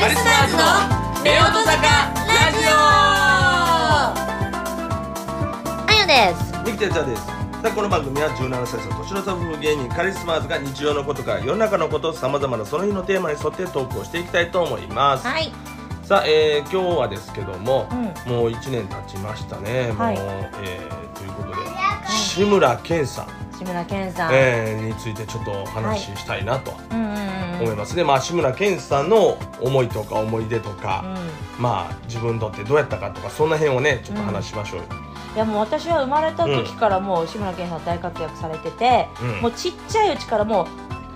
カリスマーズの夫婦坂ラジオ。あゆです。三木哲也です。さあこの番組は17歳の年の差夫婦芸人カリスマーズが日常のことから世の中のことさまざまなその日のテーマに沿ってトークをしていきたいと思います、はい。さあ、えー今日はですけども、うん。もう1年経ちましたね、はい。もう、えーということで志村けんさん、志村けんさん、えーについてちょっとお話ししたいなとうんうんうん。思います。ね、まあ志村けんさんの思いとか思い出とか、まあ自分にとってどうやったかとかそんな辺をねちょっと話しましょうよ、うん、いやもう私は生まれた時からもう志村けんさん大活躍されてて、うん。もうちっちゃいうちからもう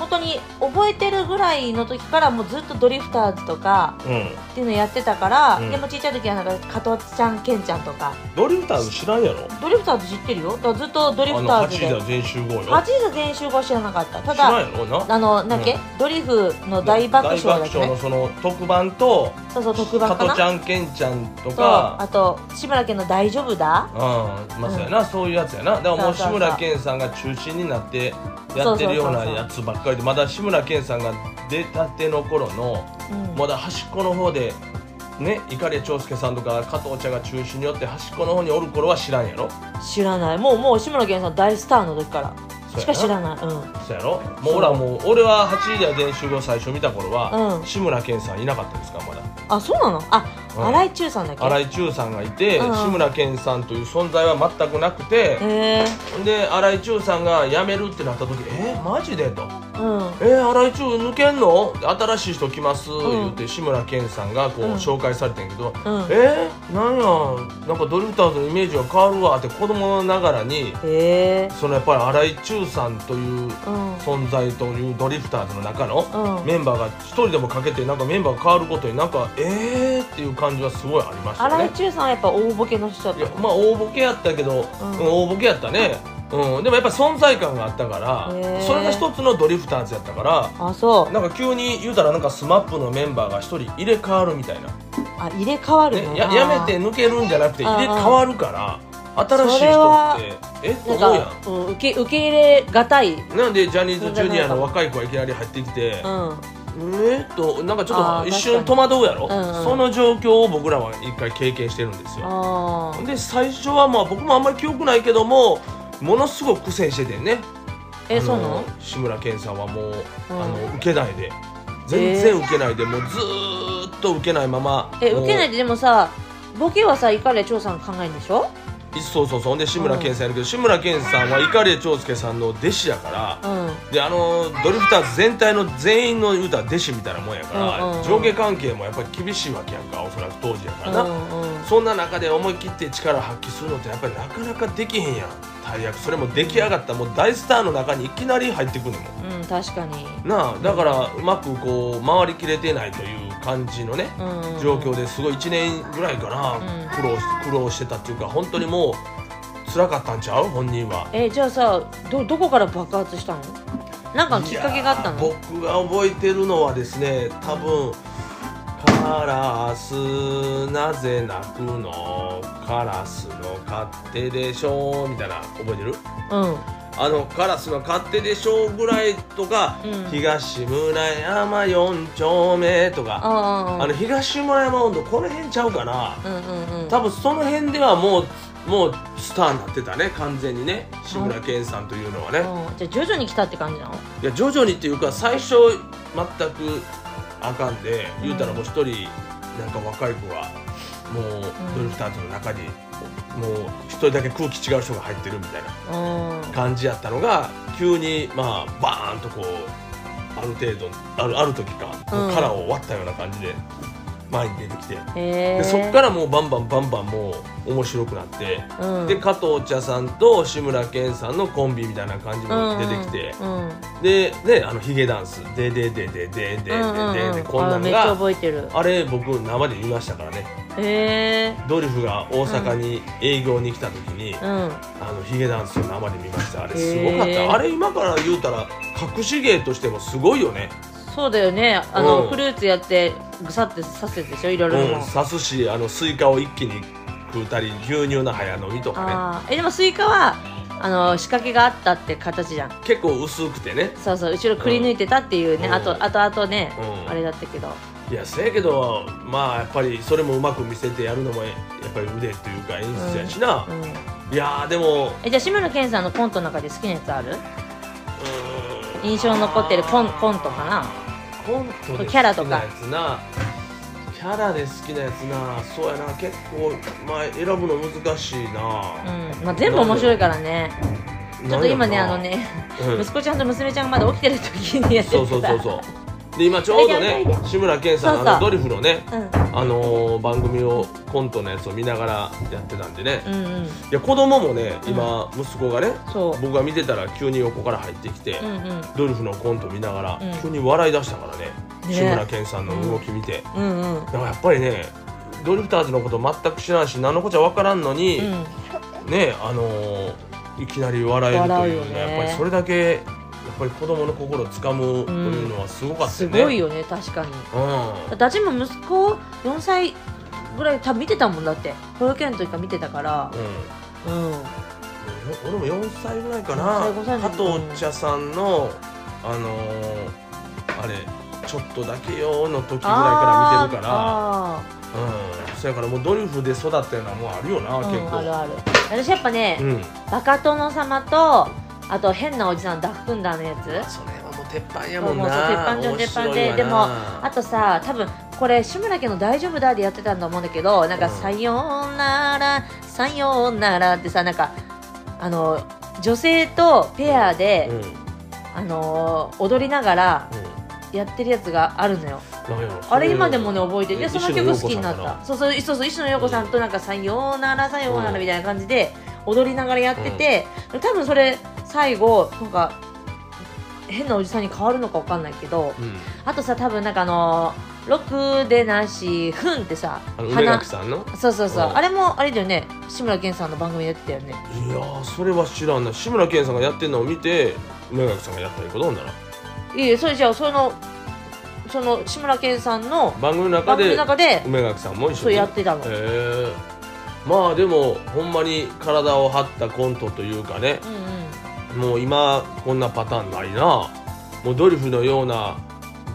本当に覚えてるぐらいの時からもうずっとドリフターズとかうん。っていうのやってたから、うん。でもちっちゃい時はなんか加藤ちゃんけんちゃんとか。ドリフターズ知らんやろ？ドリフターズ知ってるよ？だからずっとドリ8フターズで。時だ全集合よ。8時で全集合は知らなかった。た知らんだあのなんけ、うん。ドリフの大爆笑だっけ大爆笑のねその特番とそうそう特番加かな？トちゃんけんちゃんとか。あと志村けんの「大丈夫だ?うん。まあそうやな、そういうやつやな。だからもう。志村けんさんが中心になってやってるようなやつばっかりでまだ志村けんさんが出たての頃の」うん。まだ端っこの方でね碇長介さんとか加藤茶が中心によって端っこの方におる頃は知らんやろ？知らない。もうもう志村けんさん大スターの時から。しか知らない。うん。そうやろ？もう俺はもう俺は8時で全集合最初見た頃は、うん。志村けんさんいなかったですかまだ。あそうなの？あ、うん。新井中さんだっけ？新井中さんがいて、うん。志村けんさんという存在は全くなくて、で新井中さんが辞めるってなった時「えー、マジで?」と。うん「えー、新井中抜けんの？新しい人来ます」言って志村けんさんがこう、うん。紹介されてんけど「うん。えー、なんやなんかドリフターズのイメージが変わるわ」って子供ながらにへえそのやっぱり新井中さんといううん。存在というドリフターズの中のうん。メンバーが一人でもかけてなんかメンバーが変わることになんかえー？っていう感じはすごいありましたよね。新井。中さんはやっぱ大ボケの人だったの？いやまあ大ボケやったけど、うん大ボケやったね、うん、でもやっぱ存在感があったからそれが一つのドリフターズやったからあそう。なんか急に言うたらなんか SMAP のメンバーが一人入れ替わるみたいな、あ入れ替わるややめて抜けるんじゃなくて入れ替わるから新しい人はって。えっ思うやか、うん、受け受け入れがたい。うんんなんでジャニーズジュニアの若い子がいきなり入ってきて、えーっとなんかちょっと一瞬戸惑うやろ、うんうん。その状況を僕らは一回経験してるんですよ。で最初はまあ僕もあんまり記憶ないけどもものすごく苦戦しててんね。えそうなの？志村けんさんはもう、うん。あの受けないで。全然受けないで、もうずーっと受けないままえ受けないででもさボケはさイカレ長さんが考えるんでしょ？そうそうそう。ほんで志村けんさんやるけど、志村けんさんは碇長介さんの弟子やから、うん。であのドリフターズ全体の全員の言うたら弟子みたいなもんやから、うんうんうん。上下関係もやっぱり厳しいわけやんかおそらく当時やからな、うんうん。そんな中で思い切って力発揮するのってやっぱりなかなかできへんやん大役。それも出来上がった。もう大スターの中にいきなり入ってくるのうん確かに。なあだからうまくこう回りきれてないという感じのね、うん。状況ですごい1年ぐらいかな、うん。苦労し苦労してたっていうか本当にもう辛かったんちゃう？本人は。えじゃあさどどこから爆発したの？なんかきっかけがあったの？僕が覚えてるのはですね多分「カラスなぜ泣くのカラスの勝手でしょ」みたいな覚えてる？うん。あのカラスの勝手でしょぐらいとか、うん。東村山四丁目とか、あの東村山温度この辺ちゃうかな、うんうんうん。多分その辺ではもうもうスターになってたね完全にね。志村けんさんというのはね、うん。じゃあ徐々に来たって感じなの？いや徐々にっていうか最初全くあかんで言うたらもう一人なんか若い子がもうドリフターズの中にもう一人だけ空気違う人が入ってるみたいなうん。感じやったのが急にまあバーンとこうある程度あるある時かこうラーを割ったような感じで前に出てきて、へえでそっからもうバンバンバンバンもう面白くなって、うん。で加藤茶さんと志村けんさんのコンビみたいな感じも出てきて、うんうんでねあのヒゲダンス。でででででででででこんなのがあれ僕生で見ましたからね。へえドリフが大阪に営業に来た時に、うん。あのヒゲダンスを生で見ました。あれすごかった、へーあれ今から言うたら隠し芸としてもすごいよねそうだよね。あの、うん。フルーツやってぐさってさせてでしょ？いろいろうんも、刺すしあのスイカを一気に食うたり牛乳の早飲みとかね。あー。えでもスイカはあの仕掛けがあったって形じゃん。結構薄くてね。そうそう。後ろくり抜いてたっていうね、うん。あとあとあとね、うん。あれだったけど。いやせやけどまあやっぱりそれもうまく見せてやるのもやっぱり腕っていうか演出やしな、うん。いやーでもえじゃあ志村けんさんのコントの中で好きなやつある？ん。印象に残ってるコンコントかな？コントでキャラとか好きなやつな。キャラで好きなやつな。そうやな。結構まあ選ぶの難しいな、うん。まあ、全部面白いからね。ちょっと今ねあのね、うん。息子ちゃんと娘ちゃんがまだ起きてる時にやってそうそうそうそうで今ちょうどね志村けんさんのあのドリフのねうん。あのー番組をコントのやつを見ながらやってたんでね、うんうん。いや子供もね今、息子がねそう。僕が見てたら急に横から入ってきて、うんうん。ドリフのコント見ながら、うん。急に笑い出したからねね。志村けんさんの動き見て、うん。うんだからやっぱりねドリフターズのこと全く知らんし何のこっちゃ分からんのに、うん。ねあのーいきなり笑えるという笑うよねねやっぱりそれだけぱり子供の心をつかむというのはすごかったすよね、ごいよね確かに。うん。だ私も息子4歳ぐらい多分見てたもんだって。保育園の時から見てたから。うん。うん。俺も4歳ぐらいかな。4歳5歳の加時藤茶さんのあのーあれちょっとだけよの時ぐらいから見てるから。あうん。そやからもうドリフで育ったようなもんあるよな、ー結構。うんあるある。私やっぱね、うん。バカ殿様とあと変なおじさんダッフンダーのやつ。それはもう鉄板やもうんもな鉄板上鉄板面白いわな。ででもあとさ多分これ志村けんの「大丈夫だ」でやってたんだと思うんだけどなんか「うんさようならさようなら」ってさなんかあの女性とペアで、うん。うんあの踊りながらやってるやつがあるのよ。あれ今でもね覚えてる。えでその曲好きになった。そうそうそうそう石野陽子さんとなんか「さようならさようなら」みたいな感じで踊りながらやってて、多分それ最後なんか変なおじさんに変わるのかわかんないけどうん。あとさ多分なんかあのー「ろくでなしふん」ってさあの梅垣さんの？そうそうそう、うん。あれもあれだよね。志村けんさんの番組でやってたよね。いやーそれは知らんな。志村けんさんがやってんのを見て梅垣さんがやったいうことなんだな。いいえそれじゃあそのその志村けんさんの番組の中での中で梅垣さんも一緒そうにやってたの、へえまあでもほんまに体を張ったコントというかね。うんうんもう今こんなパターンないな。もうドリフのような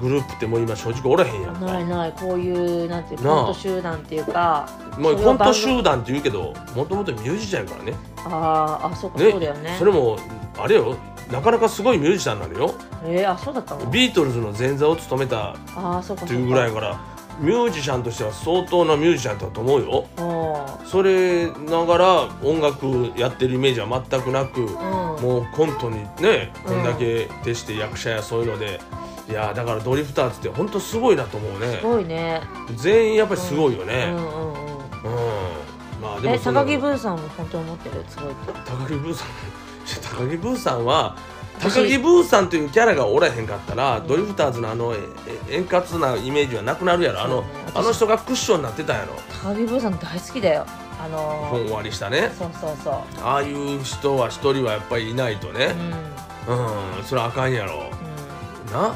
グループってもう今正直おらへんやんか。ないないこういうなんていうコント集団っていうかもうコント集団って言うけどもともとミュージシャンやからね。あーあそうか、ね。そうだよね。それもあれよ。なかなかすごいミュージシャンなのよえー、あそうだったの？ビートルズの前座を務めたああそうかっていうぐらいやからミュージシャンとしては相当なミュージシャンだと思うよおそれながら音楽やってるイメージは全くなくうん。もうコントにねうん。こんだけ徹して役者やそういうのでいやだからドリフターズって本当すごいなと思うね。すごいね。全員やっぱりすごいようんねうんうんうん。うん。まあでも高木ブーさんも本当に思ってる？すごい。高木ブーさん 高木ブーさんは私高木ブーさんというキャラがおらへんかったら、ドリフターズのあのええ円滑なイメージはなくなるやろ。あのあの人がクッションになってたやろ？高木ブーさん大好きだよ。あのーふんわりしたね。そうそうそう。ああいう人は一人はやっぱりいないとね。うん。うん、それはあかんやろ。な？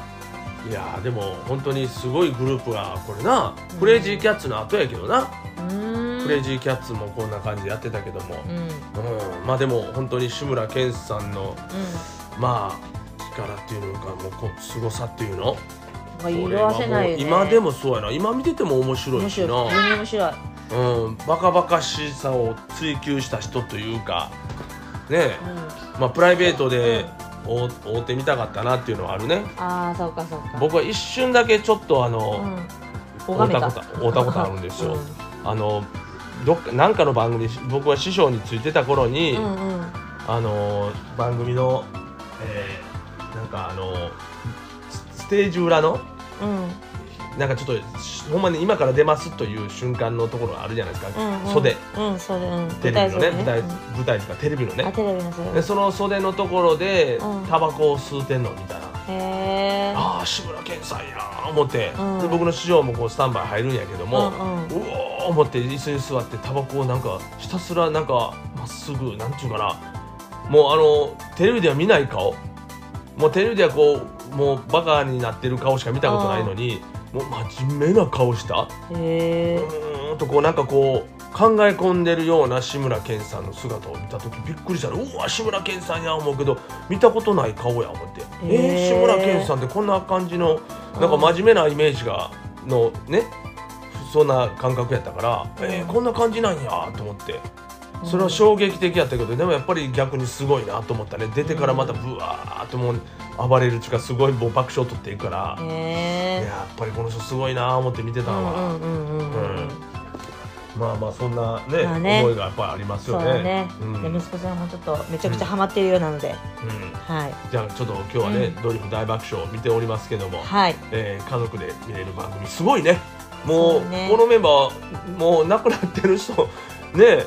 いやーでも本当にすごいグループがこれな、うん。クレイジーキャッツの後やけどな、うん。うんクレイジーキャッツもこんな感じでやってたけども、うん。うん。うん、まあでも本当に志村けんさんのまあ力っていうのかもうこう凄さっていうの？まあ色あせないよね。今でもそうやな。今見てても面白いし面白い面白い。うん、バカバカしさを追求した人というかね。まあプライベートで会う会うてみたかったなっていうのはあるね。ああそうかそうか。僕は一瞬だけちょっとあうの、ん。会うた。こと会うたことあるんですよ、うあのどっかなんかの番組僕は師匠についてた頃に、んうんうん。あの番組の、えーなんかあのスステージ裏のうん。なんかちょっとしほんまに今から出ますという瞬間のところがあるじゃないですか、うんうん。袖。うん袖。うんテレビのね舞台舞台とかテレビのね。テレビの袖。でその袖のところでうん。タバコを吸うてんのみたいな、へえああ志村けんさんやー思って、うん。で僕の師匠もこうスタンバイ入るんやけども、うんうん。うおー思って椅子に座ってタバコをなんかひたすらなんかまっすぐなんていうかな。もうあのテレビでは見ない顔。もうテレビではこうもうバカになってる顔しか見たことないのにもう真面目な顔した？へえうーんとこうなんかこう考え込んでるような志村けんさんの姿を見た時びっくりしたらうわ志村けんさんや思うけど見たことない顔や思って。えー志村けんさんってこんな感じのなんか真面目なイメージがのねそんな感覚やったから、えーこんな感じなんやと思ってそれは衝撃的やったけどでもやっぱり逆にすごいなと思ったね。出てからまたブワーってもう暴れるっていうかすごいもう爆笑取っていくから、へえやっぱりこの人すごいな思って見てたわ、うんうんうんうんうん。うん。まあまあそんなね,、まあね。思いがやっぱりありますよね。ね、うん。で息子さんもちょっとめちゃくちゃハマっているようなので、うん。はい。じゃあちょっと今日はね、うん。ドリフ大爆笑見ておりますけども、はい。えー家族で見れる番組すごいね。もうね。このメンバーもう亡くなってる人ね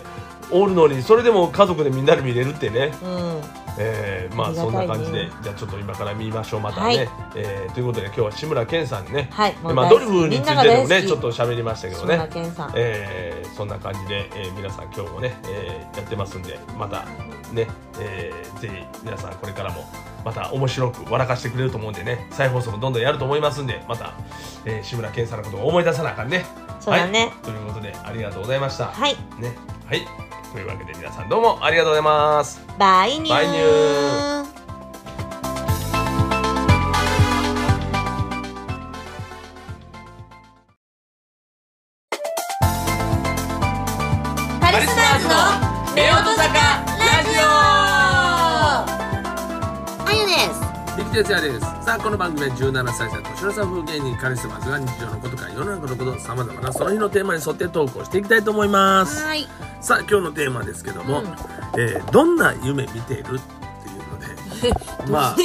おるのにそれでも家族でみんなで見れるってね、うん。えーまあそんな感じで。じゃあちょっと今から見ましょうまたね、はい。えーということで今日は志村けんさんにね、はいまあ、ドリフについてでもねちょっと喋りましたけど志村ねけんさん。えーそんな感じで、えー皆さん今日もね、えーやってますんでまたね、えーぜひ皆さんこれからもまた面白く笑かしてくれると思うんでね。再放送もどんどんやると思いますんでまた、えー志村けんさんのことを思い出さなあかんね。そうだね。はい、ということでありがとうございました、はい。ねはい。というわけで皆さんどうもありがとうございます。バイニュー哲也ですさあこの番組は。17歳差年の差風芸人カリスマズが日常のことから世の中のことさまざまなその日のテーマに沿ってトークをしていきたいと思いますはい。さあ今日のテーマですけども、うん。えーどんな夢見ているっていうので まあ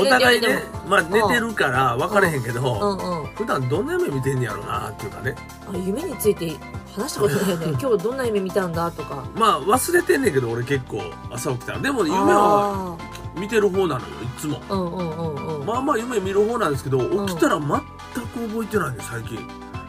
お互いねまあ寝てるから分からへんけど、うんうん。普段どんな夢見てんねやろなっていうかね。あ夢について話したことないよね。今日どんな夢見たんだとか。まあ忘れてんねんけど俺結構朝起きたら。でも夢はあ見てる方なのよいつも。ーうんうんうんうん。まあまあ夢見る方なんですけどん。起きたら全く覚えてないね最近。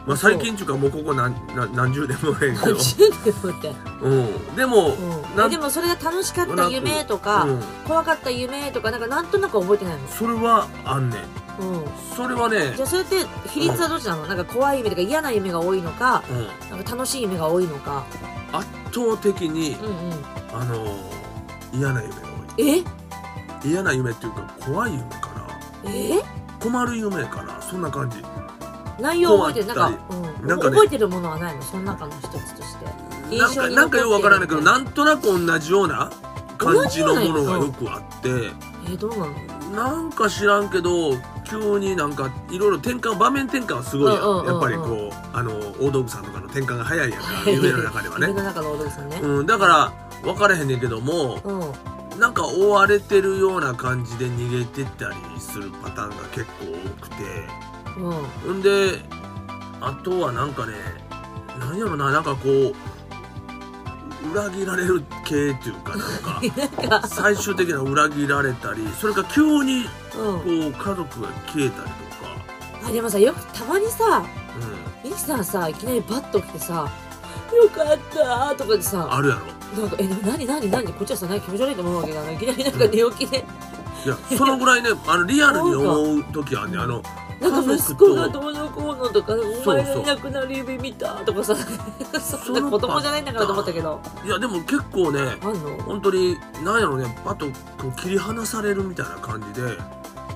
まあ最近っていうかもうここ何何何十年もないけど。10年もってうん。でも、うん。なんえでもそれが楽しかった夢とか、うん。怖かった夢とかなんかなんとなく覚えてないそれはあんねん。の、うん、それはねじゃあそれって比率はどっちなの、なんか怖い夢とか嫌な夢が多いのかうん。なんか楽しい夢が多いのか。圧倒的にうんうん。あのー嫌な夢が多い。え？嫌な夢っていうか怖い夢かな。え？困る夢かな。そんな感じ。内容覚えてる？なんかうん。なんかね。覚えてるものはないの？その中の一つとして。印なんかなんかよくわからないけどなんとなく同じような感じのものがよくあって。えどうなの？なんか知らんけど急になんかいろいろ転換場面転換はすごいやっぱりこうあの大道具さんとかの転換が早いやんか。夢の中では夢ね、の中のお父さんね。うん、だから分からへんねんけどもうんなんか追われてるような感じで逃げてったりするパターンが結構多くて。うんんであとはなんかねなんやろななんかこう裏切られる系っていうかなんか 最終的には裏切られたりそれから急にうん。こう家族が消えたりとか、あでもさよくたまにさうミキさんさいきなりバッと来てさ「よかった」とかでん、さあるやろなんか「えな何何何?」こっちはさ何気持ち悪いと思うわけだな。いきなりなんか寝起きで、いやそのぐらいね あのリアルに思う時あんね。んあのなんか息子がどうのこうのとか「お前がいなくなる夢見た」とかさ。そんな子供じゃないんだからと思ったけど。いやでも結構ねあんの？本当になんやろねパッとこう切り離されるみたいな感じで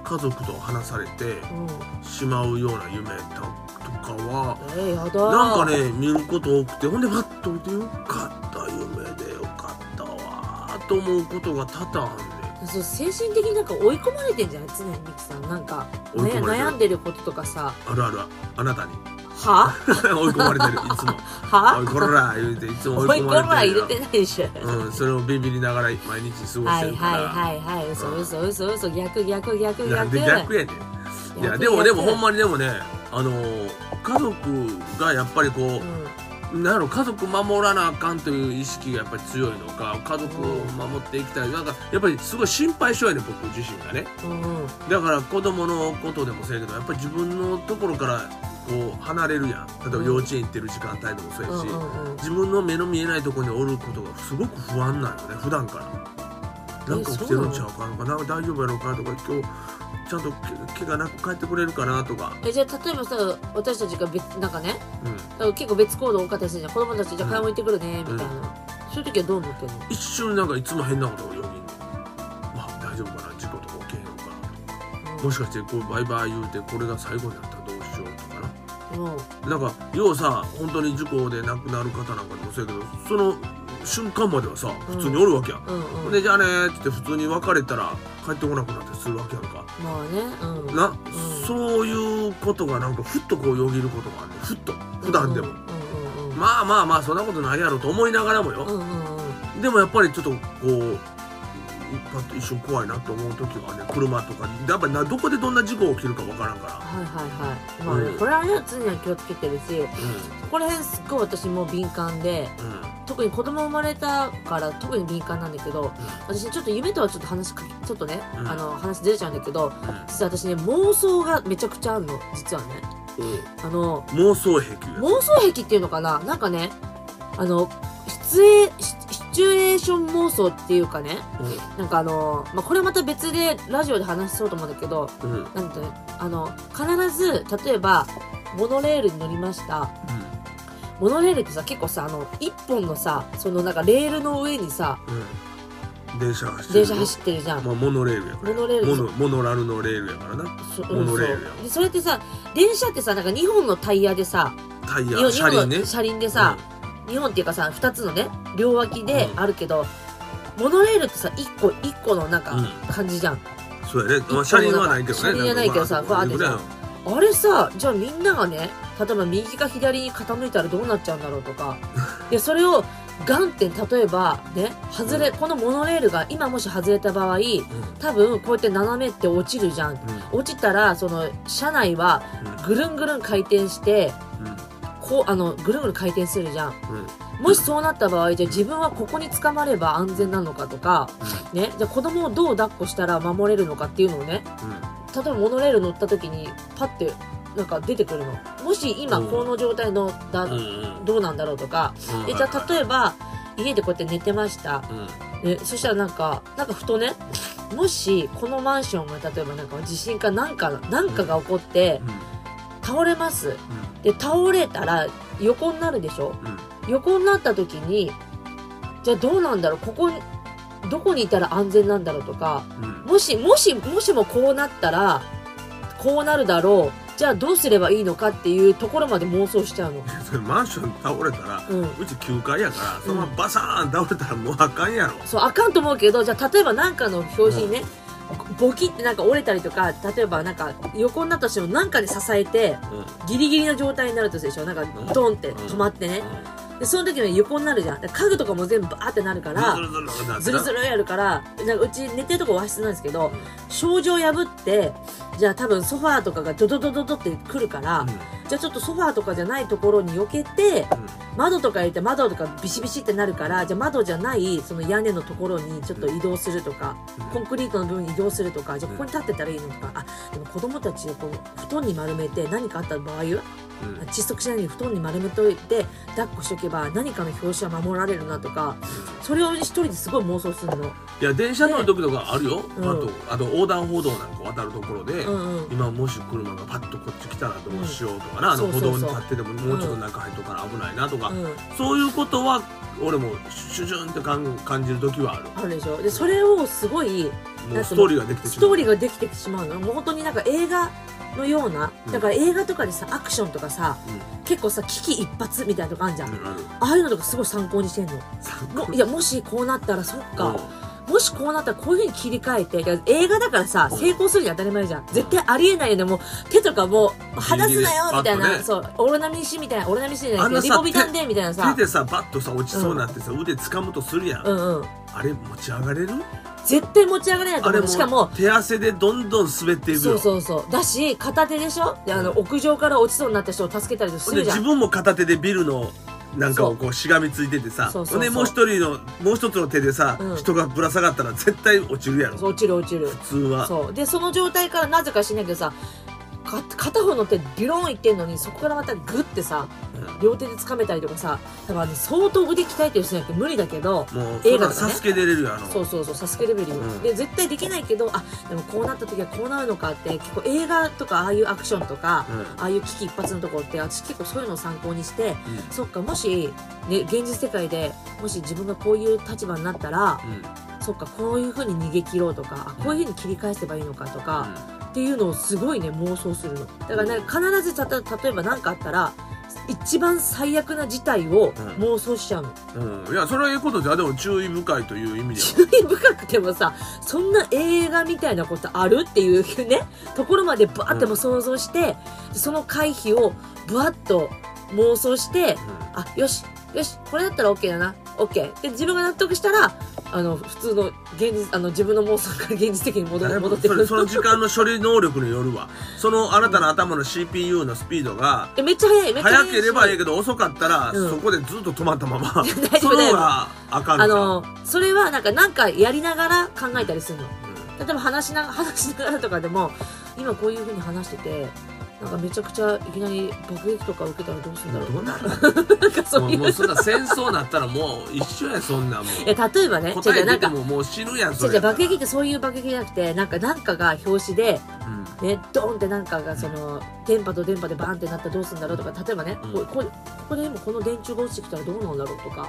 家族と話されてうん。しまうような夢とかはえー、やだなんかね見ること多くてほんでパッと見てよかった夢でよかったわーと思うことが多々あんねそう精神的になんか追い込まれてんじゃない常にミキさん。なんか追い込まれてる。悩んでることとかさ。あるある。あなたに。は？追い込まれてる。いつも。は？おいこら言うていつも追追い込まれてるま入れてないでしょ。うん、それをビビりながら毎日過ごしてはいるから、はいはいはい嘘嘘嘘嘘。逆逆逆なん逆で逆やねん。いやでもでもほんまにでもねあのー家族がやっぱりこう、なんやろ家族守らなあかんという意識がやっぱり強いのか家族を守っていきたい。なんかやっぱりすごい心配性やねん僕自身がね。うん。うんうんだから子供のことでもそうやけどやっぱり自分のところからこう離れるやん。例えば幼稚園行ってる時間帯でもそうやし、うんうんうん。自分の目の見えないところにおることがすごく不安なのね普段から。なんか起きてるんちゃうかなんかなんか大丈夫やろうかとか今日ちゃんとけ怪我なく帰ってくれるかなとか、えじゃあ例えばさ私たちが別なんかねうん、だから結構別行動多かったりするじゃん。子供たちじゃあ買い物行ってくるねみたいな、そういう時はどう思ってんの？一瞬なんかいつも変なことをよぎまあ大丈夫かな？事故とか起きへんのかな？もしかしてこうバイバイ言うてこれが最後になったらどうしようとかな。うん。なんか要はさ本当に事故で亡くなる方なんかでもそうやけどその瞬間まではさ普通におるわけやん、うんでじゃあねーって言って普通に別れたら帰ってこなくなったりするわけやんか。まあねうん。な、ん。そういうことがなんかふっとこうよぎることがあるねふっと。普段でも、うんうんうんまあまあまあそんなことないやろと思いながらもよ、うんうんうん。でもやっぱりちょっとこうパッと一瞬怖いなと思う時はね車とかやっぱりなどこでどんな事故起きるかわからんから。はいはいはい。まあね、うんこれはね常には気をつけてるしうここら辺すっごい私も敏感でんうん特に子供生まれたから特に敏感なんだけど私ちょっと夢とはちょっと話ちょっとね、うん。あの話ずれちゃうんだけどうん。実は私ね妄想がめちゃくちゃあるの実はね。あの妄想癖。や妄想癖っていうのかな？なんかねあのシチュエシシチュエーション妄想っていうかねなんかあの、まあ、これまた別でラジオで話そうと思うんだけどうん。うんうんなんていうのあの必ず例えばモノレールに乗りましたモノレールってさ結構さあの一本のさそのなんかレールの上にさうん。電車走ってる。電車走ってるじゃん、まあモノレールやから。モノレールモノモノラルのレールやからな。そモノレールやでそれってさ電車ってさなんか2本のタイヤでさタイ日ヤ車輪ね。車輪でさ、2本っていうかさ2つのね両脇であるけど、モノレールってさ1個1個のなんかうん。感じじゃん、うんそうやね、まあ、車輪はないけどね。車輪はないけどさんかバーってさあれさじゃあみんながね例えば右か左に傾いたらどうなっちゃうんだろうとか。でそれをガンって例えばね外れ、うん。このモノレールが今もし外れた場合多分こうやって斜めって落ちるじゃん。落ちたらその車内はぐるんぐるん回転してうんうんこうあのぐるぐる回転するじゃん。うん。もしそうなった場合じゃあ自分はここに捕まれば安全なのかとかね。じゃあ子供をどう抱っこしたら守れるのかっていうのをね例えばモノレール乗った時にパッてなんか出てくるの。もし今うん。この状態のだ、うんうん。どうなんだろうとかうん。でじゃあ例えば家でこうやって寝てました、うん。ね、そしたらなんかなんかふとねもしこのマンションが例えばなんか地震かなんかなんかが起こって倒れます。で倒れたら横になるでしょ？うん。うん横になった時にじゃあどうなんだろう？ここにどこにいたら安全なんだろうとかうん。もしもしもしもこうなったらこうなるだろう。じゃあどうすればいいのかっていうところまで妄想しちゃうの。それマンション倒れたらうん。うち9階やからそのままバサーン倒れたらもうあかんやろ。そうあかんと思うけどじゃあ例えば何かの表紙にね、ボキってなんか折れたりとか例えばなんか横になったとしても何かで支えてギリギリの状態になるとするでしょ？なんかドンって止まってね。でその時に横になるじゃん。で家具とかも全部バーってなるからズルズルズルズルズルやるからなんかうち寝てるとこ和室なんですけど障子を破ってじゃあ多分ソファーとかがドドドドドってくるから、じゃあちょっとソファーとかじゃないところに避けて窓とか入れて窓とかビシビシってなるからじゃあ窓じゃないその屋根のところにちょっと移動するとか、コンクリートの部分に移動するとかじゃあここに立ってたらいいのとか。あでも子供たちをこう布団に丸めて何かあった場合は窒息しないように布団に丸めといて抱っこしとけば何かの表紙は守られるなとかそれを一人ですごい妄想するの。いや電車乗る時とかあるよ。あうん。とあと横断歩道なんか渡るところでうんうん。今もし車がパッとこっち来たらどうしようとかな、あの歩そうそうそう。道に立っててももうちょっと中入っとかな危ないなとか、うん。そういうことは俺もシュシュンって感感じる時はある。あるでしょ。でそれをすごいもうストーリーができてしスまう。トーリーができてしまうの。もう本当になんか映画のようなうん。だから映画とかでさアクションとかさうん。結構さ危機一髪みたいなとこあるじゃん、うんあるああいうのとかすごい参考にしてんの。もいやもしこうなったらそっかもしこうなったらこういうふうに切り替えて映画だからさうん。成功するに当たり前じゃん。絶対ありえないよね。もう手とかもう離すなよみたいな、ね。そう。オロナミン C みたいなオロナミン C じゃないリボビタンでみたいなさ。手でさバッとさ落ちそうになってさ、腕掴むとするやん、うんうん。あれ持ち上がれる？絶対持ち上がれないと思う。しかも手汗でどんどん滑っていくよ。そうそうそう。だし片手でしょ？であの屋上から落ちそうになった人を助けたりするじゃん。自分も片手でビルのなんかをこうしがみついててさそうそうそう。ほんでもう一人のもう一つの手でさ、うん。人がぶら下がったら絶対落ちるやろ。落ちる落ちる。普通は。そう。でその状態からなぜかしないけどさか片方の手ビロンいってんのにそこからまたグッてさ両手で掴めたりとかさ多分ね相当腕鍛えてる人じゃなくて無理だけどもう映画とかね。サスケ出れるよあのそうそうそうサスケレベルよ、うん。で絶対できないけどあでもこうなった時はこうなるのかって結構映画とかああいうアクションとか、うん。ああいう危機一髪のところって私結構そういうのを参考にしてうん。そっかもし、ね、現実世界でもし自分がこういう立場になったらうん。そっかこういう風に逃げ切ろうとかあこういう風に切り返せばいいのかとか、っていうのをすごいね妄想するの。だからね必ずたと例えば何かあったら一番最悪な事態を妄想しちゃうの、うん。うんいやそれはいいことじゃでも注意深いという意味では。注意深くてもさそんな映画みたいなことあるっていうねところまでバーっても想像して、その回避をブワッと妄想してあよしよしこれだったら OK だな。OK で自分が納得したらあの普通の現実あの自分の妄想から現実的に戻戻ってくる。それその時間の処理能力によるわ。そのあなたの頭の CPU のスピードがえめっちゃ早いめっちゃ早い早ければいいけど遅かったら、うん。そこでずっと止まったまま 大丈夫その方があかん。あのそれはなんかなんかやりながら考えたりするの。うん。例えば話しな話しながらとかでも今こういうふうに話しててなんかめちゃくちゃいきなり爆撃とか受けたらどうするんだろう。どうななんかそういう。もうそんな戦争なったらもう。一緒やそんなもうえ例えばね答え出てももう死ぬやんそれ違う違う爆撃ってそういう爆撃じゃなくてなんかなんかが表紙でうん。ねドーンってなんかがその電波と電波でバーンってなったらどうするんだろうとか例えばね、うん。ここここで今この電柱が落ちてきたらどうなんだろうとか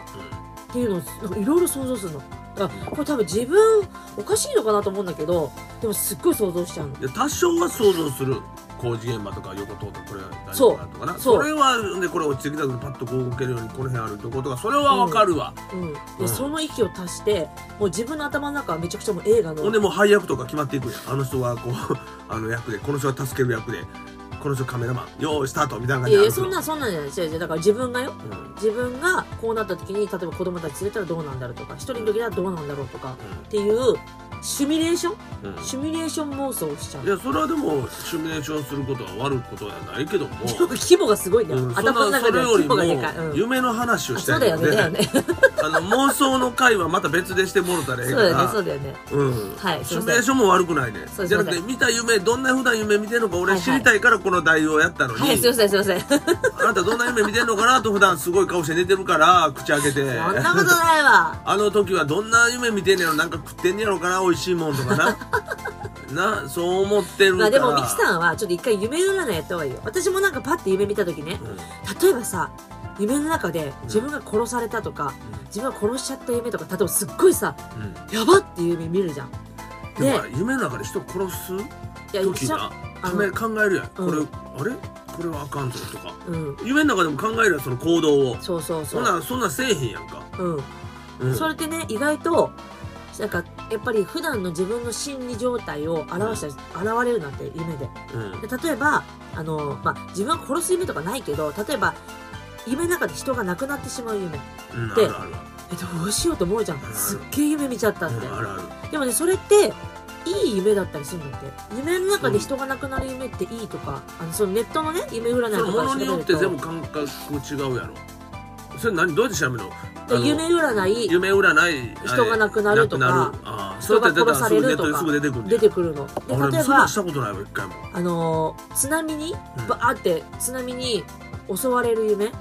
っていうのをいろいろ想像するの。だからこれ多分自分おかしいのかなと思うんだけどでもすっごい想像しちゃうの。で多少は想像する工事現場とか横通ってこれ大丈夫かなとかな？それはでこれ落ちてきた時パッとこう動けるようにこの辺あるとことかそれはわかるわ、うん、で、うん。その域を足してもう自分の頭の中はめちゃくちゃもう映画のほんでもう配役とか決まっていくやん。あの人はこう あの役でこの人が助ける役でこの人カメラマンよーいスタートみたいな感いじいやそんなんそんなんじゃない違う違うだから自分がよ。うん。自分がこうなった時に例えば子供たち連れたらどうなんだろうとか一人の時はどうなんだろうとかっていうシミュレーション？うん。うんシミュレーション妄想をしちゃう。いやそれはでもシミュレーションすることは悪いことではないけども、規模がすごいね、うん、そん頭の中では規模れよりもがでかい、うん。夢の話をあしたそうだよね。あの妄想の回はまた別でしてもろたらええから。そうだよねそうだよね。うん。はいシミュレーションも悪くないね。そうじゃなくて見た夢どんな普段夢見てんのか俺はいはい。知りたいからこの題をやったのに、はいすいませんすいません。そん あなたどんな夢見てんのかなと普段すごい顔して寝てるから口開けて。なことないわ。あの時はどんな夢見てんねやろなんか食ってんねやろかな美味しいもんとかな。なそう思ってるまあでもミキさんはちょっと一回夢占いやった方がいいよ。私もなんかパッて夢見た時ね例えばさ夢の中で自分が殺されたとか、自分が殺しちゃった夢とか例えばすっごいさうん。やばっていう夢見るじゃん。で夢の中で人殺す？時なあ考え考えるやん、これうんあれ？これはあかんぞとか。うん。夢の中でも考えるやんその行動を。そうそうそそんなんそんなんせえへんやんか、うん。うん、それってね意外となんかやっぱり普段の自分の心理状態を表した現れるなんて夢で。うん。で例えばあの、まあ、自分は殺す夢とかないけど例えば夢の中で人が亡くなってしまう夢。でえどうしようと思うじゃん。うんすっげえ夢見ちゃったって、でもねそれっていい夢だったりするんだって。夢の中で人が亡くなる夢っていいとかあのそのネットのね夢占いとかのによって全部感覚違うやろ。それ何？どうやって調べるの？で夢占い夢占い人が亡くなるとか人が殺されるとか出てくるの。で俺例えばそんなんしたことないわ一回も、あのー津波にうん。バーって津波に襲われる夢。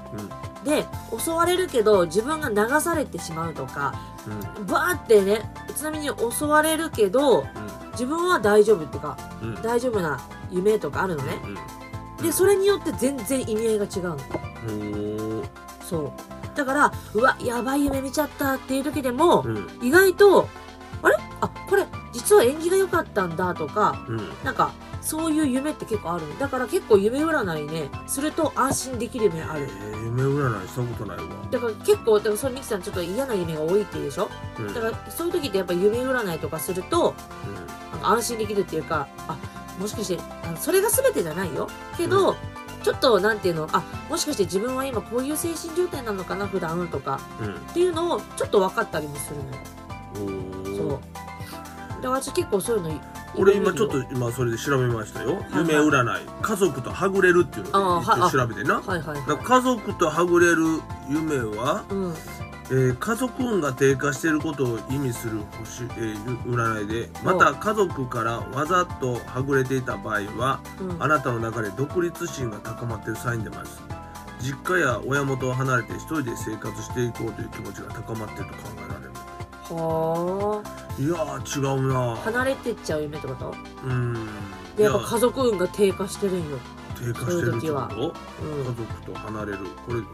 で襲われるけど自分が流されてしまうとかうん。うんバーってね津波に襲われるけど自分は大丈夫っていうかうん。うん大丈夫な夢とかあるのね。うん。でそれによって全然意味合いが違うの。そうだからうわやばい夢見ちゃったっていう時でもうん。意外とあれ？あこれ実は縁起が良かったんだとかうん。なんかそういう夢って結構ある。のだから結構夢占いねすると安心できる夢ある。えー夢占いしたことないわ。だから結構だからそれミキさんちょっと嫌な夢が多いっていうでしょ？うん。だからそういう時ってやっぱ夢占いとかするとなんか安心できるっていうかあもしかしてあのそれが全てじゃないよ。けど、ちょっとなんていうの？あもしかして自分は今こういう精神状態なのかな？普段とか。うん。うんっていうのをちょっと分かったりもするのよ。そう。だから私結構そういうの俺今ちょっと今それで調べましたよ、はい夢占い。家族とはぐれるっていうのを調べてな。はいはい家族とはぐれる夢は、いうんえー家族運が低下していることを意味する星、えー占いでまた家族からわざとはぐれていた場合はうん。あなたの中で独立心が高まっているサインでもあります。実家や親元を離れて一人で生活していこうという気持ちが高まっていると考えられる。はあ。いやー違うな。離れてっちゃう夢ってこと？うん。でやっぱい家族運が低下してるんよ、低下してるってこと？うん。家族と離れる。これなんか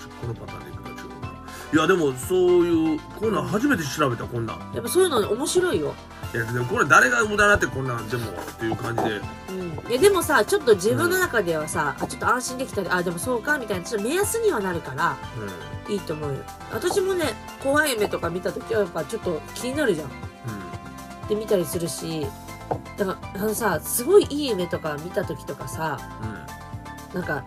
ちこのパターンでいくか違う。ないやでもそういうこんなん初めて調べたこんなん。やっぱそういうの面白いよ、いやでもこれ誰が無駄だってこんなんでもっていう感じで。うん、いやでもさちょっと自分の中ではさ、あちょっと安心できたりあでもそうかみたいな。ちょっと目安にはなるからういいと思うよ。私もね怖い夢とか見た時はやっぱちょっと気になるじゃん。ん。で見たりするし。だからあのさすごいいい夢とか見た時とかさなんか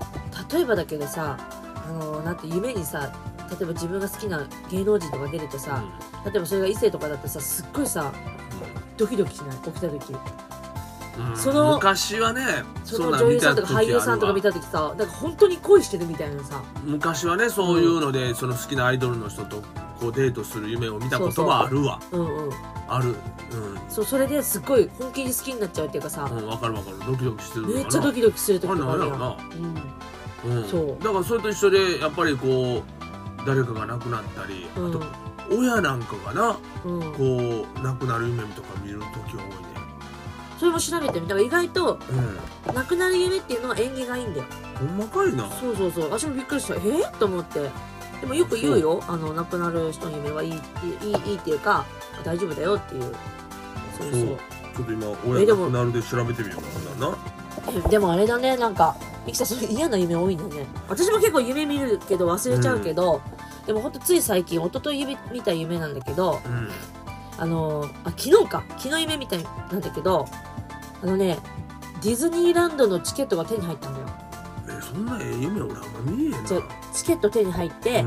例えばだけどさあのなんて夢にさ例えば自分が好きな芸能人とか出るとさ、例えばそれが異性とかだってさすっごいさドキドキしない？起きた時。うん。うんその昔はねその女優さんとか俳優さんとか見たた時さなんか本当に恋してるみたいなさ。昔はねそういうので、その好きなアイドルの人とこうデートする夢を見たことはあるわ。うんうん。ある。そうそれですっごい本気に好きになっちゃうっていうかさうん、うん、分かる分かる。ドキドキしてるのかな。めっちゃドキドキする時とかあるやあんなんやろん。うん、そう。だからそれと一緒でやっぱりこう誰かが亡くなったり、うん。あと親なんかがなこう亡くなる夢とか見る時はそれも調べてみた。ら意外と多いね亡くなる夢っていうのは縁起がいいんだよ。うんほんまかいな。そうそうそう。私もびっくりした。えー、と思って。でもよく言うよ。あの亡くなる人の夢はいいいいいいっていうか大丈夫だよっていう。そうそう。ちょっと今親えでも亡くなるで調べてみようかなな。えでもあれだね。なんかミキさんそれ嫌な夢多いんだね。私も結構夢見るけど忘れちゃうけど、でもほんとつい最近一昨日夢見た夢なんだけどうん。あのあ昨日か。昨日夢みたいなんだけどあのねディズニーランドのチケットが手に入ったんだよ。えそんなええ夢俺あんま見えへんチケット手に入って、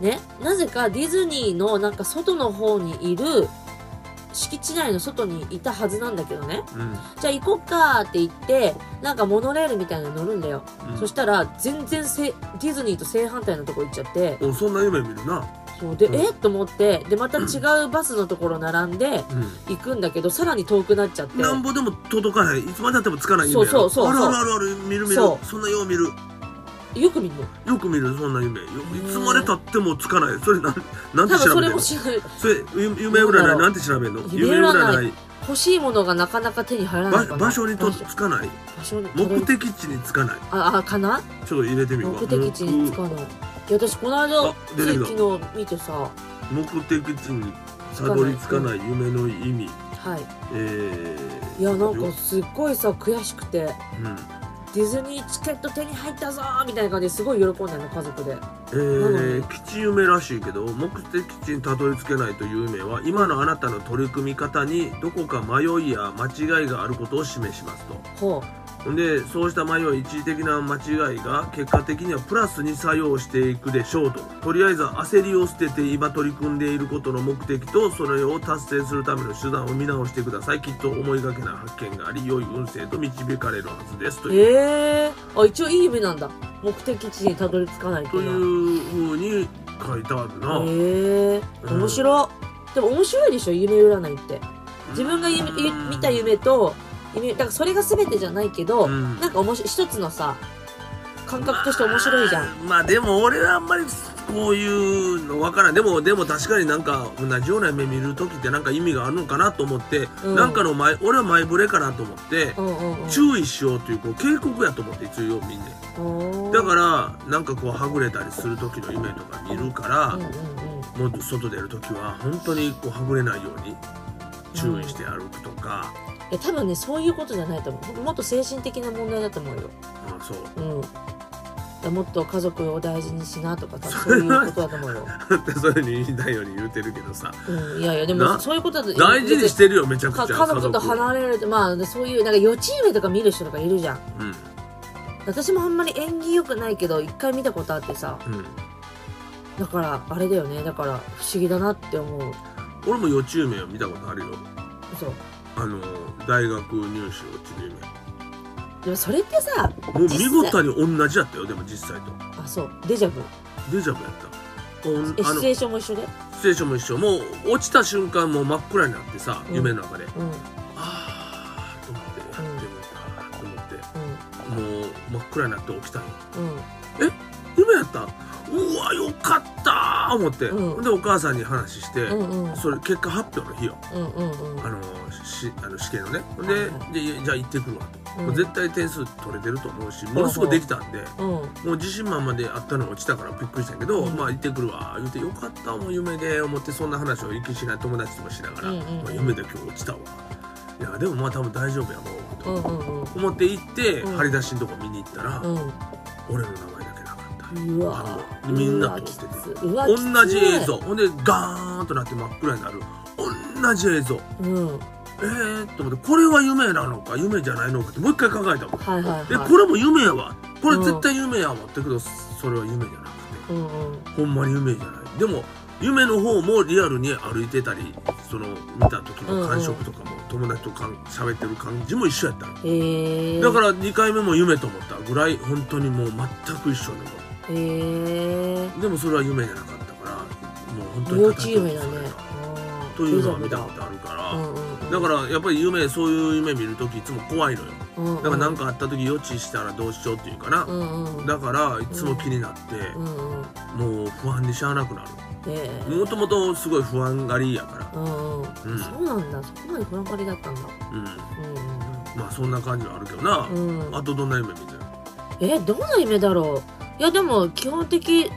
ねなぜかディズニーのなんか外の方にいる敷地内の外にいたはずなんだけどね。うん。うんじゃあ行こっかって言ってなんかモノレールみたいなの乗るんだよ、うん。そしたら全然せディズニーと正反対のとこ行っちゃって。おそんな夢見るな。そう。で、うん。えっと思ってでまた違うバスのところ並んでうん。行くんだけどさらに遠くなっちゃって。なんぼでも届かないいつまでたってもつかない夢そうそうそうそうあるあるあるある見る見るそそんなよう見るよく見るの？よく見るそんな夢。よいーつまでたってもつかない。それなんなんて多分それ調べてんのも知らない。それゆ夢占いなんて調べんの？夢夢占い。占い欲しいものがなかなか手に入らない場所にとつかない。場所に目的地につかない。ああかな？ちょっと入れてみるわ目的地につかない。いや私この間あ出てきた。つい昨日見てさ。目的地にたどり着かない。夢の意味。はい。えー、いやなんかすっごいさ悔しくて。うんディズニーチケット手に入ったぞーみたいな感じですごい喜んでるの家族で。えー、に。吉夢らしいけど目的地にたどり着けないという夢は今のあなたの取り組み方にどこか迷いや間違いがあることを示しますと。ほほんでそうした迷い一時的な間違いが結果的にはプラスに作用していくでしょうと。とりあえず焦りを捨てて今取り組んでいることの目的とそれを達成するための手段を見直してください。きっと思いがけない発見があり良い運勢と導かれるはずですとういう。ええー、あ一応いい夢なんだ。目的地にたどり着かないというふうに書いてあるな、ええー、面白。い、でも面白いでしょ夢占いって。自分が見た夢と夢だからそれが全てじゃないけど、うん。なんか面白い一つのさ感覚として面白いじゃん、まあ、まあでも俺はあんまりこういうのわからん。でもでも確かになんか同じような夢見る時ってなんか意味があるのかなと思って、うん。なんかの前俺は前触れかなと思って、うんうんうん。注意しようというこう警告やと思って一応よう見んねんおー。だからなんかこうはぐれたりする時の夢とか見るからうん、うんうん。もう外出る時は本当にこうはぐれないように注意して歩くとか、いや多分ねそういうことじゃないと思う。もっと精神的な問題だと思うよ。あそう。うん。だからもっと家族を大事にしなとかさそういうことだと思うよ、ってそういうふうに言いたいように言うてるけどさ。うん、いやいやでもなそういうことだと大事にしてるよめちゃくちゃか家族と離れるとまあそういうなんか予知夢とか見る人とかいるじゃん。うん。私もあんまり縁起良くないけど一回見たことあってさ。うん。だからあれだよね。だから不思議だなって思う。俺も予知夢を見たことあるよ。そうあの大学入試落ちるでもそれってさ夢もう見事に同じやったよ。でも実際と。あそう。デジャブ？デジャブやっおんあのえシチュエーションも一緒で？ステーションも一緒。もう落ちた瞬間もう真っ暗になってさ、うん。夢の中で。うん。ああと思ってやってもうたと思ってうんもう真っ暗になって起きたん。ようん。夢やった？うわよかったー思って、うん。でお母さんに話して、うんうん。それ結果発表の日よ。うんうんうん。あのしあの試験のね。で,、はいはい。でじゃあ行ってくるわと、うん。絶対点数取れてると思うしものすごいできたんで、うん。もう自信満々であったの落ちたからびっくりしたけど、うん。まあ行ってくるわ言ってよかったもう夢で思ってそんな話を行きしない友達ともしながら、うんうんうん。まあ、夢で今日落ちたわ。いやでもまあ多分大丈夫やもうと思って行って、うん。張り出しのとこ見に行ったら、うん。俺の名前うわみんな通って。てうわ同じ映像。ほんでガーンとなって真っ暗になる。同じ映像。うん。えー、と思ってこれは夢なのか夢じゃないのかってもう一回考えたもん。はいはいはい。でこれも夢やわ。これ絶対夢やわってけどそれは夢じゃなくて。うんうん。ほんまに夢じゃない。でも夢の方もリアルに歩いてたりその見た時の感触とかも、友達とかん喋ってる感じも一緒やったえだから2回目も夢と思ったぐらい本当にもう全く一緒のもへえのでもそれは夢じゃなかったからもう本当に幼稚夢だね。というのは見たことあるから、うんうんうん。だからやっぱり夢そういう夢見る時いつも怖いのよ。うんうん。だから何かあった時予知したらどうしようっていうかな、うんうん。だからいつも気になって、うん。うんもう不安にしゃあなくなるもともとすごい不安がりやから。うんうん。うん。そうなんだ。そこまで不安張りだったんだ。うん。うんまあそんな感じはあるけどな、うん。うんあとどんな夢見てるえどんな夢だろういやでも基本的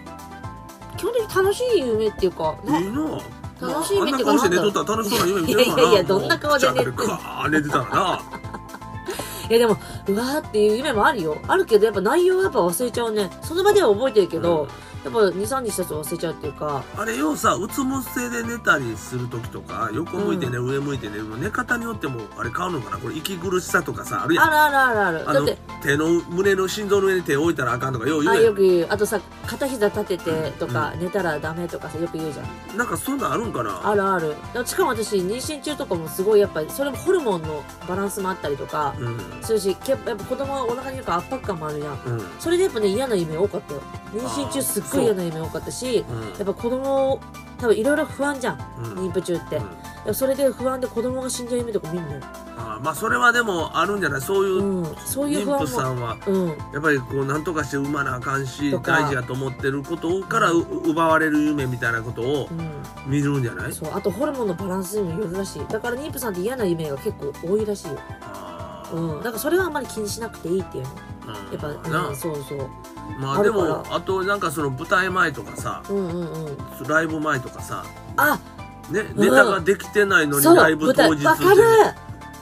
基本的に楽しい夢っていうかないいな。楽しい夢っていうかあんな顔して寝とったら楽しそうな夢見てるかな。いやいやいやどんな顔で寝てんのもう口開けてカー寝てたらな。いやでもうわーっていう夢もあるよ。あるけどやっぱ内容はやっぱ忘れちゃうね。その場では覚えてるけど、やっぱ23日経つと忘れちゃうっていうか。あれようさうつ伏せで寝たりする時とか横向いてね、上向いて寝るの寝方によってもあれ変わるのかな？これ息苦しさとかさあるやん。あるあるあるある。あのだって手の胸の心臓の上に手を置いたらあかんとかよう言あうやん。よく言う。あとさ片膝立ててとか、寝たらダメとかさよく言うじゃん。なんかそんなんあるんかな？あるある。しかも私妊娠中とかもすごいやっぱりそれもホルモンのバランスもあったりとかうん。するしけやっぱ子供はお腹にいるから圧迫感もあるじゃん。うん。それでやっぱね嫌な夢多かったよ。妊娠中すっごい嫌な夢多かったしやっぱ子供多分いろいろ不安じゃんうん。妊婦中って、それで不安で子供が死んじゃう夢とか見るのよ、あーまあそれはでもあるんじゃない？そういううん、そういう不妊婦さんはうん。やっぱりこう何とかして産まなあかんし大事やと思ってることからう奪われる夢みたいなことをうん。見るんじゃない？そう。あとホルモンのバランスにもよるらしい。だから妊婦さんって嫌な夢が結構多いらしいよ。うん。だからそれはあんまり気にしなくていいっていうの。うん。やっぱ、なうん、そうそうまあでもあとなんかその舞台前とかさうんうんうん。ライブ前とかさあねネタができてないのにライブ当日わかる。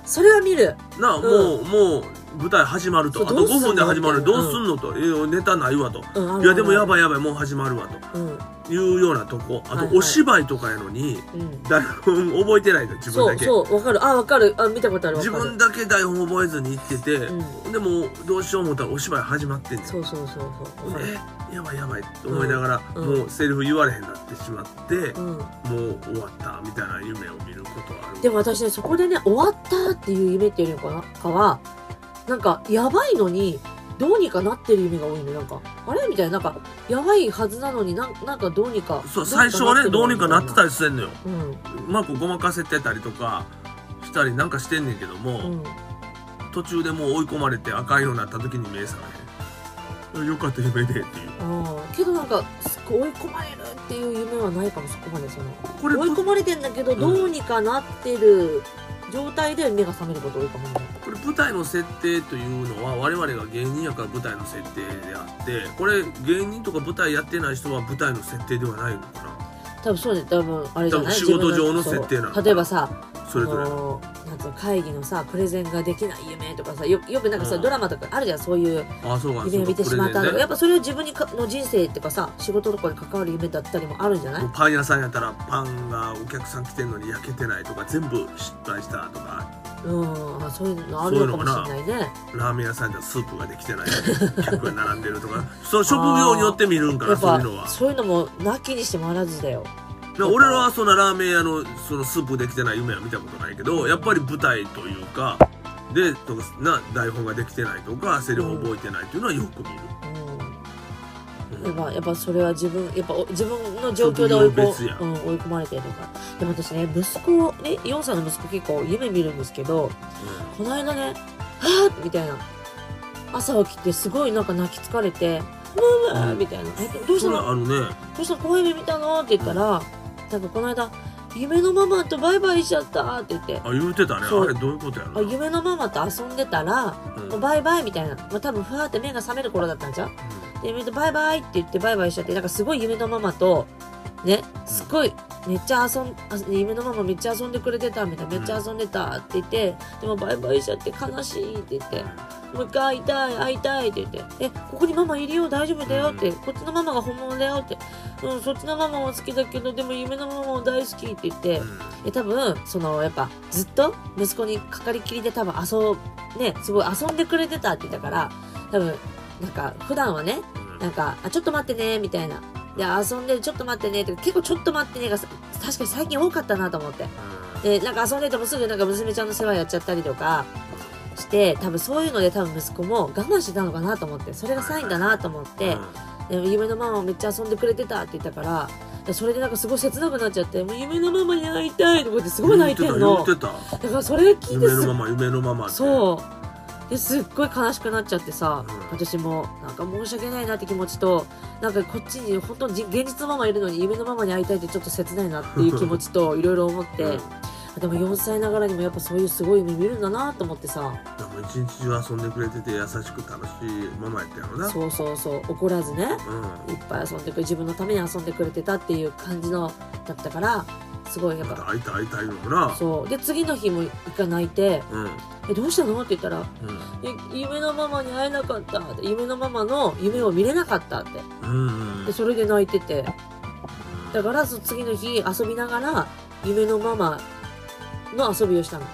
それは見る。なあ、うん。もうもう舞台始まると。あとそうどうすんの？5分で始まる。どうすんの？と、えーネタないわと。うんいやでもやいばいやばい。もう始まるわと。うん。いうようなとこ。あとお芝居とかやのにうん。台本覚えてないの自分だけ。そうわかる。あわかる。あ見たことある。自分だけ台本覚えずに行ってて、うでもどうしよう思ったらお芝居始まってんそうそうそうそう。えやばいやばいって思いながら、うん。もうセリフ言われへんなってしまって、うん。もう終わったみたいな夢を見ることはある。でも私ねそこでね終わったっていう夢っていうのかな？かはなんかやばいのにどうにかなってる夢が多いの。なんかあれ？みたいな。なんかやばいはずなのになんなんかどうにかそう最初はねどうにかなってたりりしてんのよ。うんうまくごまかせてたりとかしたりなんかしてんねんけども、うん。途中でもう追い込まれてあかんようになった時に目覚めへんよかった夢でっていう。ああけどなんかすっごい追い込まれるっていう夢はないかもそこまでその。これ追い込まれてんだけどん。どうにかなってる状態で目が覚めること多いかもねこれ舞台の設定というのは我々が芸人やから舞台の設定であってこれ芸人とか舞台やってない人は舞台の設定ではないのかな？多分そうね多分あれじゃない？仕事上の設定なの例えばさそれぞれ。なんつうの会議のさプレゼンができない夢とかさよよくなんかさ、うん。ドラマとかあるじゃんそういう夢を見てしまったとか、そうかプレゼンね。やっぱそれを自分にかの人生っていうかさ仕事とかに関わる夢だったりもあるんじゃない？パン屋さんやったらパンがお客さん来てんのに焼けてないとか全部失敗したとかうん。あそういうのあるのかもしれないね。ラーメン屋さんやったらスープができてない。客が並んでるとか。そう職業によって見るんかやっぱなそういうのは。そういうのもなきにしてもあらずだよ。で俺らはそんなラーメン屋のそのスープできてない夢は見たことないけどやっぱり舞台というかでとかな台本ができてないとかセリフ覚えてないっていうのはよく見る、うやっぱやっぱそれは自分やっぱお自分の状況で追いこ職業別やうん、追い込まれてるから。でも私ね息子ね4歳の息子結構夢見るんですけどこの間ね「はぁ！みたいな。朝起きてすごいなんか泣き疲れて「ママ」みたいな「えどうしたの？あるね。どうした？の怖い夢見たの?」って言ったらなんかこの間「夢のママとバイバイしちゃった」って言って。あ言うてたね。あれどういうことやろ？あ夢のママと遊んでたらうん。もうバイバイみたいな、まあ、多分ふわーって目が覚める頃だったんじゃんで夢とバイバイって言ってバイバイしちゃってなんかすごい夢のママとねすっごいめっちゃ遊んあ夢のママめっちゃ遊んでくれてたみたいなめっちゃ遊んでたって言ってでもバイバイしちゃって悲しいって言ってもう一回会いたい会いたいって言ってえここにママいるよ大丈夫だよってこっちのママが本物だよってうんそっちのママも好きだけどでも夢のママも大好きって言ってうん。え多分そのやっぱずっと息子にかかりきりで多分遊ねすごい遊んでくれてたって言ったから多分なんか普段はねうん。なんかあちょっと待ってねみたいな。で遊んでるちょっと待ってねって結構ちょっと待ってねがさ確かに最近多かったなと思って。でなんか遊んでてもすぐなんか娘ちゃんの世話やっちゃったりとかして多分そういうので多分息子も我慢してたのかなと思って。それがサインだなと思って、夢のママもめっちゃ遊んでくれてたって言ったからでそれでなんかすごい切なくなっちゃってもう夢のママに会いたいとかってすごい泣いてんの。だからそれ聞いて夢のまま夢のままそうですっごい悲しくなっちゃってさ、うん。私もなんか申し訳ないなって気持ちとなんかこっちに本当に現実のママいるのに夢のママに会いたいってちょっと切ないなっていう気持ちといろいろ思って、うん。でも4歳ながらにもやっぱそういうすごい夢見るんだなと思ってさ。でも一日中遊んでくれてて優しく楽しいママやったやろな。そうそうそう怒らずねうん。いっぱい遊んでくれ自分のために遊んでくれてたっていう感じのだったからすごいやっぱ会いたい会いたいのもな。そう。で次の日も一回泣いてうん「えどうしたの?」って言ったらうん。え夢のママに会えなかった。って夢のママの夢を見れなかったって。うん。でそれで泣いてて。だからその次の日遊びながら夢のママの遊びをしたの。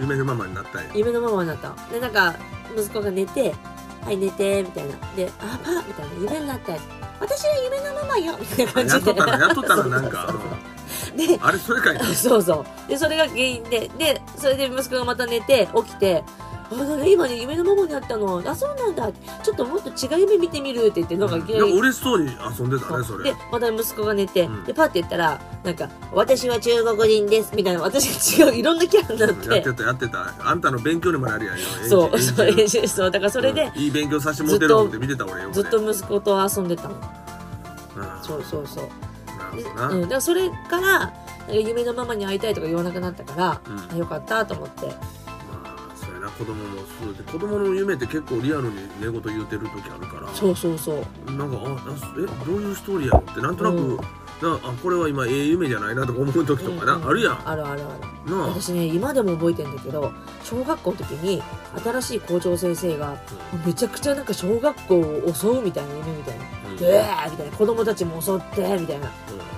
夢のママになったんや。夢のママになった。のでなんか息子が寝て「はい寝て」みたいな。で「あパー」みたいな「夢になったやつ私は夢のママよ」みたいな感じで。やっとったなやっとったななんか であれそれかいな。そうそう。でそれが原因ででそれで息子がまた寝て起きてあなんか今ね夢のママになったの。あそうなんだ。ちょっともっと違う夢見てみるって言ってなんかいきなりなんか嬉しそうに遊んでたねそれ。でまた息子が寝て、うん。でパッて言ったらなんか「私は中国人です」みたいな。私が違ういろんなキャラになって。やってたやってた。あんたの勉強にもなるやんよ。そうそう演習そうだからそれでうん。いい勉強させてもらってる思って見てた俺よずっと息子と遊んでたの。うん。そうそうそううん、だからそれから夢のママに会いたいとか言わなくなったから、うん。あよかったと思って。まあそうやな子供もそうで子供の夢って結構リアルに寝言言うてる時あるから。そうそうそうなんかあなえどういうストーリーやろってなんとなく、うんなあこれは今ええ夢じゃないなとか思う時とかな、うんうん。あるやん。あるあるある。なあ、私ね今でも覚えてんだけど小学校の時に新しい校長先生がめちゃくちゃなんか小学校を襲うみたいな夢みたいな。うん「でー!」みたいな。子供たちも襲ってみたいな。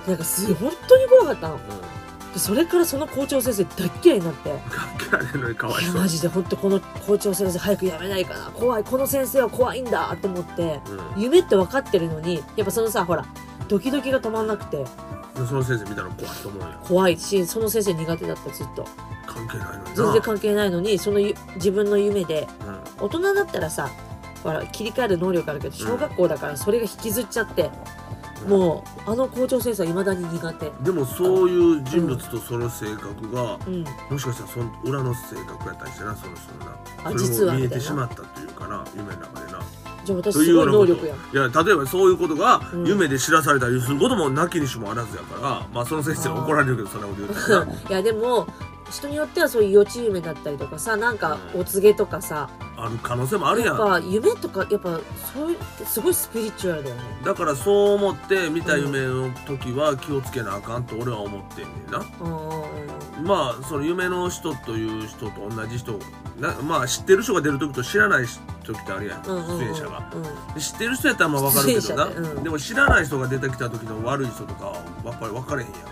なんかす本当に怖かったの。うん。うんでそれからその校長先生大っ嫌いになって。関係あれんのにかわいそうマジで本当この校長先生早くやめないかな。怖い。この先生は怖いんだって思って。うん。夢って分かってるのにやっぱそのさほらドキドキが止まんなくて。でその先生見たら怖いと思うよ。怖いしその先生苦手だったずっと。関係ないのにな。全然関係ないのにそのゆ自分の夢で。うん。大人だったらさほら切り替える能力あるけど小学校だからそれが引きずっちゃって、もうあの校長先生はいまだに苦手。でもそういう人物とその性格が、うん。もしかしたらその裏の性格やったりしてなその人のな。あ実はみたいな。てしまったというかな夢の中でなじゃあ私すごい能力や。んいや例えばそういうことがうん。夢で知らされたりすることもなきにしもあらずやから、まあその先生に怒られるけどそんなこと言ったらないやでも人によってはそういう幼稚夢だったりとかさなんかお告げとかさ、ある可能性もあるやん。やっぱ夢とかやっぱそういうすごいスピリチュアルだよね。だからそう思って見た夢の時は気をつけなあかんと俺は思ってんねんな。うんまあその夢の人という人と同じ人なまあ知ってる人が出る時と知らない時ってあるやん。うんうんうん出演者が。うん。で知ってる人やったらまあ分かるけどな、うん。でも知らない人が出てきた時の悪い人とかはやっぱり分かれへんやんか。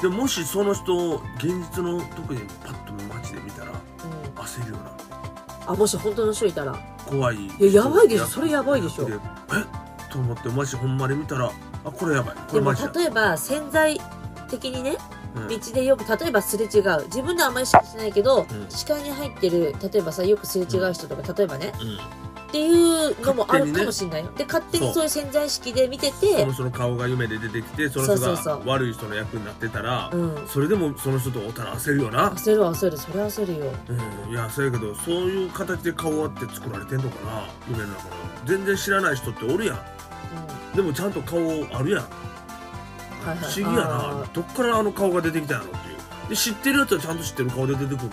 でももしその人を現実の時にパッと街で見たら焦るよなあもし本当の人いたら。怖い。いややばいでしょ。それやばいでしょ。でえ？と思ってもしほんまに見たらあこれやばい。こでもれマジだ例えば潜在的にねうん。道でよく例えばすれ違う。自分ではあんまり意識しないけど、ん。視界に入ってる例えばさよくすれ違う人とか例えばね。うんっていうのもあるかもしれないよ、で勝手にそう。いう潜在意識で見てそての人の顔が夢で出てきてその人が悪い人の役になってたらうん。それでもその人と会ったら焦るよな。焦る焦る。それは焦るよ。うん。いやそうやけどそういう形で顔あって作られてんのかな夢の中の。全然知らない人っておるやん。うでもちゃんと顔あるやん。んはいはい。不思議やあなどっからあの顔が出てきたんやろっていう。で知ってるやつはちゃんと知ってる顔で出てくるのよ。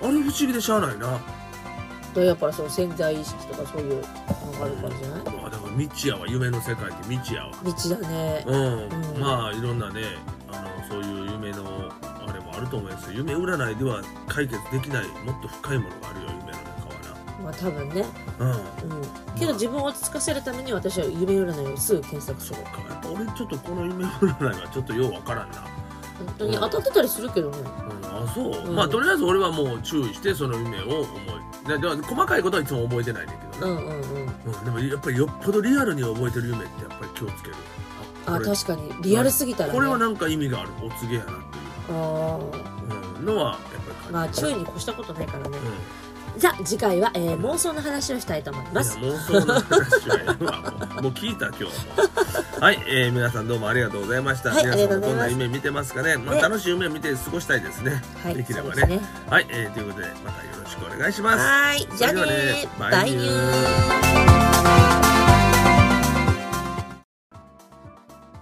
ーうんうん。あれ不思議でしゃあないなとやっぱりその潜在意識とかそういうのがあるからじゃない？まあだから未知やわ夢の世界って未知やわ。道だね。うん、うん。まあいろんなねあのそういう夢のあれもあると思いますよ。夢占いでは解決できないもっと深いものがあるよ夢の中まあ多分ね。はなうん。うん。けど自分を落ち着かせるために私は夢占いをすぐ検索する。そうか。やっぱ俺ちょっとこの夢占いはちょっとようわからんな、本当に当たってたりするけどね。うん、あそう、うん。まあとりあえず俺はもう注意してその夢を思いででも細かいことはいつも覚えてないねんけどね、うんうんうん。うんでもやっぱりよっぽどリアルに覚えてる夢ってやっぱり気をつける。あこれ確かに。リアルすぎたらね。これはなんか意味がある。お告げやなっていう、あうん、のはやっぱりーまあ感じる。注意に越したことないからね。うんじゃあ次回は、えー妄想の話をしたいと思います。いや妄想の話はもう聞いた今日は。はい、えー皆さんどうもありがとうございました、はい皆さんもどんな夢見てますかね、まあ、ね。楽しい夢を見て過ごしたいですね、はいできればね。ね。はい、えーということでまたよろしくお願いします。はーいじゃあねねバイニュー